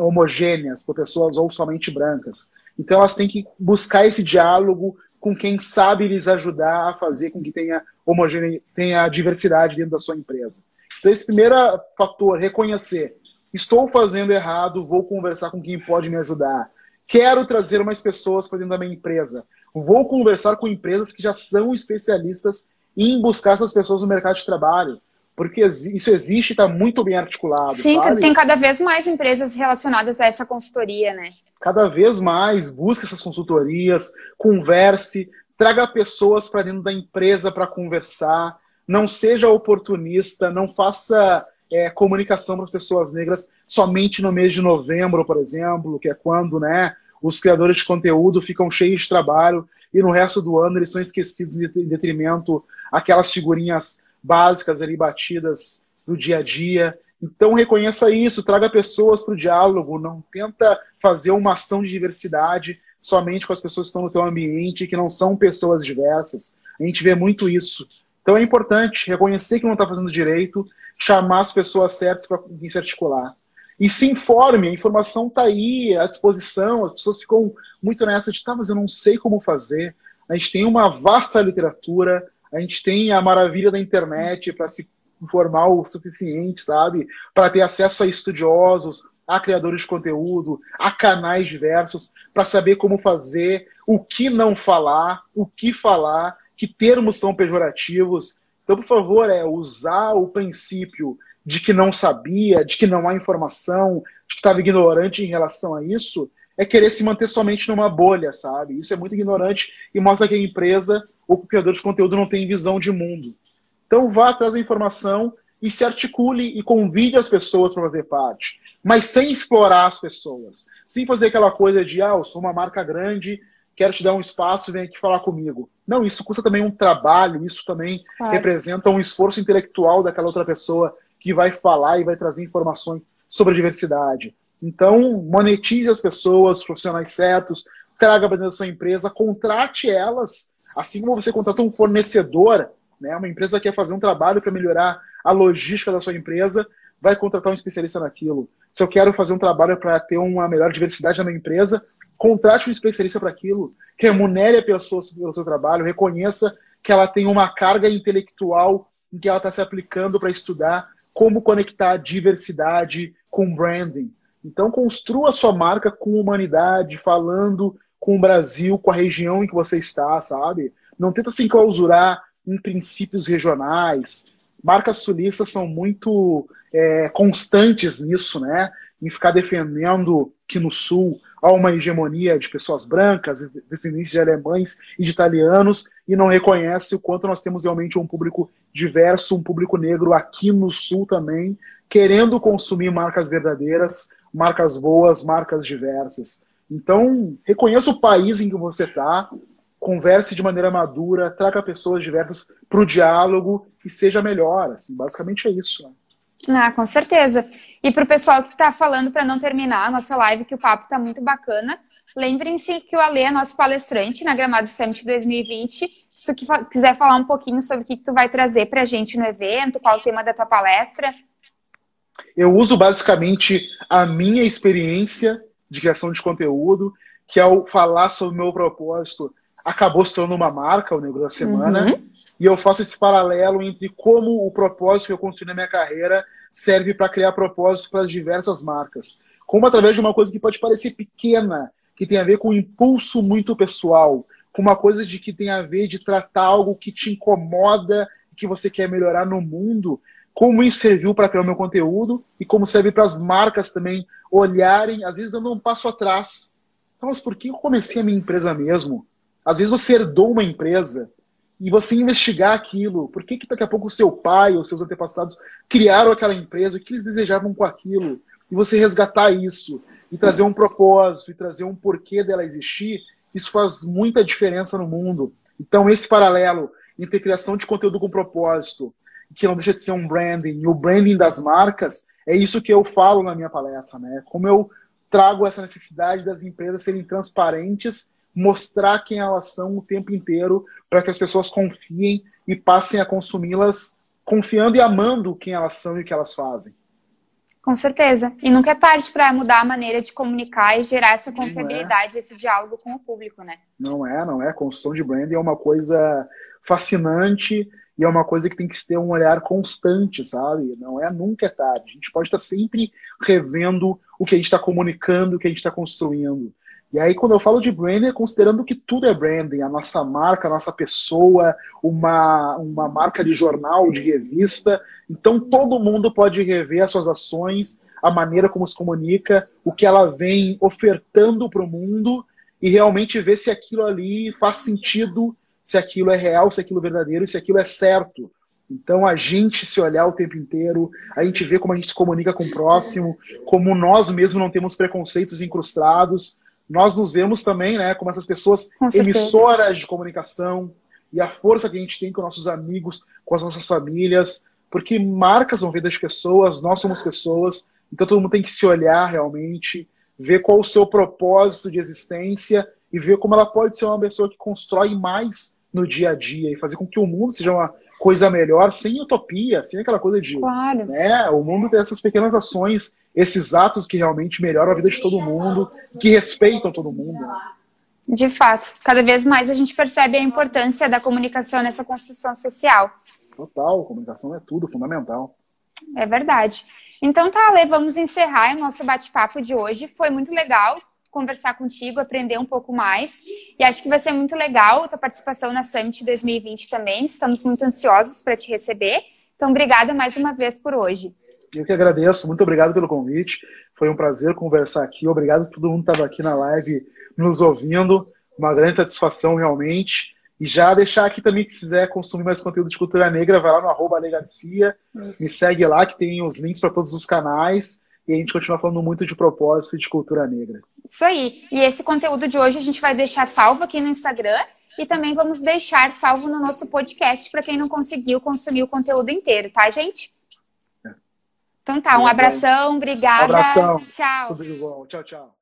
homogêneas, por pessoas ou somente brancas. Então elas têm que buscar esse diálogo com quem sabe lhes ajudar a fazer com que tenha homogênea, tenha diversidade dentro da sua empresa. Então esse primeiro fator, reconhecer, estou fazendo errado, vou conversar com quem pode me ajudar. Quero trazer mais pessoas para dentro da minha empresa. Vou conversar com empresas que já são especialistas em buscar essas pessoas no mercado de trabalho. Porque isso existe e está muito bem articulado. Sim, sabe? tem cada vez mais empresas relacionadas a essa consultoria, né? Cada vez mais, busque essas consultorias, converse, traga pessoas para dentro da empresa para conversar, não seja oportunista, não faça é, comunicação para as pessoas negras somente no mês de novembro, por exemplo, que é quando né, os criadores de conteúdo ficam cheios de trabalho e no resto do ano eles são esquecidos em detrimento aquelas figurinhas básicas ali batidas do dia a dia. Então reconheça isso, traga pessoas para o diálogo, não tenta fazer uma ação de diversidade somente com as pessoas que estão no teu ambiente que não são pessoas diversas. A gente vê muito isso. Então é importante reconhecer que não está fazendo direito, chamar as pessoas certas para se articular. E se informe, a informação está aí à disposição, as pessoas ficam muito nessa de, tá, mas eu não sei como fazer. A gente tem uma vasta literatura, a gente tem a maravilha da internet para se informar o suficiente, sabe? Para ter acesso a estudiosos, a criadores de conteúdo, a canais diversos, para saber como fazer, o que não falar, o que falar, que termos são pejorativos. Então, por favor, é usar o princípio de que não sabia, de que não há informação, de que estava ignorante em relação a isso, é querer se manter somente numa bolha, sabe? Isso é muito ignorante e mostra que a empresa ou o criador de conteúdo não tem visão de mundo. Então vá atrás da informação e se articule e convide as pessoas para fazer parte. Mas sem explorar as pessoas. Sem fazer aquela coisa de, ah, eu sou uma marca grande, quero te dar um espaço, vem aqui falar comigo. Não, isso custa também um trabalho, isso também claro. representa um esforço intelectual daquela outra pessoa que vai falar e vai trazer informações sobre a diversidade. Então, monetize as pessoas, os profissionais certos, traga para dentro da sua empresa, contrate elas, assim como você contrata um fornecedor, né, uma empresa que quer fazer um trabalho para melhorar a logística da sua empresa, vai contratar um especialista naquilo. Se eu quero fazer um trabalho para ter uma melhor diversidade na minha empresa, contrate um especialista para aquilo, remunere a pessoa pelo seu trabalho, reconheça que ela tem uma carga intelectual em que ela está se aplicando para estudar como conectar diversidade com branding. Então, construa sua marca com humanidade, falando com o Brasil, com a região em que você está, sabe? Não tenta se enclausurar em princípios regionais, marcas sulistas são muito é, constantes nisso, né? Em ficar defendendo que no Sul há uma hegemonia de pessoas brancas, descendentes de alemães e de italianos, e não reconhece o quanto nós temos realmente um público diverso, um público negro aqui no Sul também, querendo consumir marcas verdadeiras, marcas boas, marcas diversas. Então, reconheça o país em que você está, converse de maneira madura, traga pessoas diversas para o diálogo e seja melhor. Assim, basicamente é isso. Né? Ah, com certeza. E para o pessoal que está falando para não terminar a nossa live, que o papo está muito bacana, lembrem-se que o Ale é nosso palestrante na Gramado Summit 2020. Se tu quiser falar um pouquinho sobre o que, que tu vai trazer para a gente no evento, qual o tema da tua palestra. Eu uso basicamente a minha experiência de criação de conteúdo, que ao falar sobre o meu propósito, acabou se tornando uma marca, o Negro da Semana. Uhum. E eu faço esse paralelo entre como o propósito que eu construí na minha carreira serve para criar propósitos para diversas marcas. Como através de uma coisa que pode parecer pequena, que tem a ver com um impulso muito pessoal, com uma coisa de que tem a ver de tratar algo que te incomoda, que você quer melhorar no mundo, como isso serviu para criar o meu conteúdo e como serve para as marcas também olharem, às vezes dando um passo atrás. Então, mas por que eu comecei a minha empresa mesmo? Às vezes você herdou uma empresa e você investigar aquilo. Por que, que daqui a pouco o seu pai ou seus antepassados criaram aquela empresa? O que eles desejavam com aquilo? E você resgatar isso e trazer um propósito e trazer um porquê dela existir, isso faz muita diferença no mundo. Então, esse paralelo entre criação de conteúdo com propósito, que não deixa de ser um branding, e o branding das marcas, é isso que eu falo na minha palestra, né? Como eu trago essa necessidade das empresas serem transparentes mostrar quem elas são o tempo inteiro para que as pessoas confiem e passem a consumi-las confiando e amando quem elas são e o que elas fazem. Com certeza. E nunca é tarde para mudar a maneira de comunicar e gerar essa confiabilidade, é. esse diálogo com o público, né? Não é, não é. construção de branding é uma coisa fascinante e é uma coisa que tem que ter um olhar constante, sabe? Não é nunca é tarde. A gente pode estar sempre revendo o que a gente está comunicando, o que a gente está construindo. E aí, quando eu falo de branding, é considerando que tudo é branding, a nossa marca, a nossa pessoa, uma, uma marca de jornal, de revista. Então, todo mundo pode rever as suas ações, a maneira como se comunica, o que ela vem ofertando para o mundo e realmente ver se aquilo ali faz sentido, se aquilo é real, se aquilo é verdadeiro, se aquilo é certo. Então, a gente se olhar o tempo inteiro, a gente vê como a gente se comunica com o próximo, como nós mesmos não temos preconceitos incrustados, nós nos vemos também né, como essas pessoas emissoras de comunicação e a força que a gente tem com nossos amigos, com as nossas famílias, porque marcas vão ver das pessoas, nós somos pessoas, então todo mundo tem que se olhar realmente, ver qual o seu propósito de existência e ver como ela pode ser uma pessoa que constrói mais no dia a dia e fazer com que o mundo seja uma coisa melhor, sem utopia, sem aquela coisa de. Claro. Né, o mundo tem essas pequenas ações, esses atos que realmente melhoram a vida de todo mundo, que respeitam todo mundo. Né? De fato, cada vez mais a gente percebe a importância da comunicação nessa construção social. Total, comunicação é tudo, fundamental. É verdade. Então tá, Ale, vamos encerrar o nosso bate-papo de hoje. Foi muito legal conversar contigo, aprender um pouco mais. E acho que vai ser muito legal a tua participação na Summit 2020 também. Estamos muito ansiosos para te receber. Então, obrigada mais uma vez por hoje. Eu que agradeço, muito obrigado pelo convite. Foi um prazer conversar aqui. Obrigado a todo mundo que estava aqui na live nos ouvindo. Uma grande satisfação, realmente. E já deixar aqui também que se quiser consumir mais conteúdo de cultura negra, vai lá no arroba Legacia, me segue lá que tem os links para todos os canais e a gente continua falando muito de propósito e de cultura negra. Isso aí. E esse conteúdo de hoje a gente vai deixar salvo aqui no Instagram e também vamos deixar salvo no nosso podcast para quem não conseguiu consumir o conteúdo inteiro, tá, gente? É. Então tá, um abração, obrigada. Um abração. Tchau. Tudo de bom. Tchau, tchau.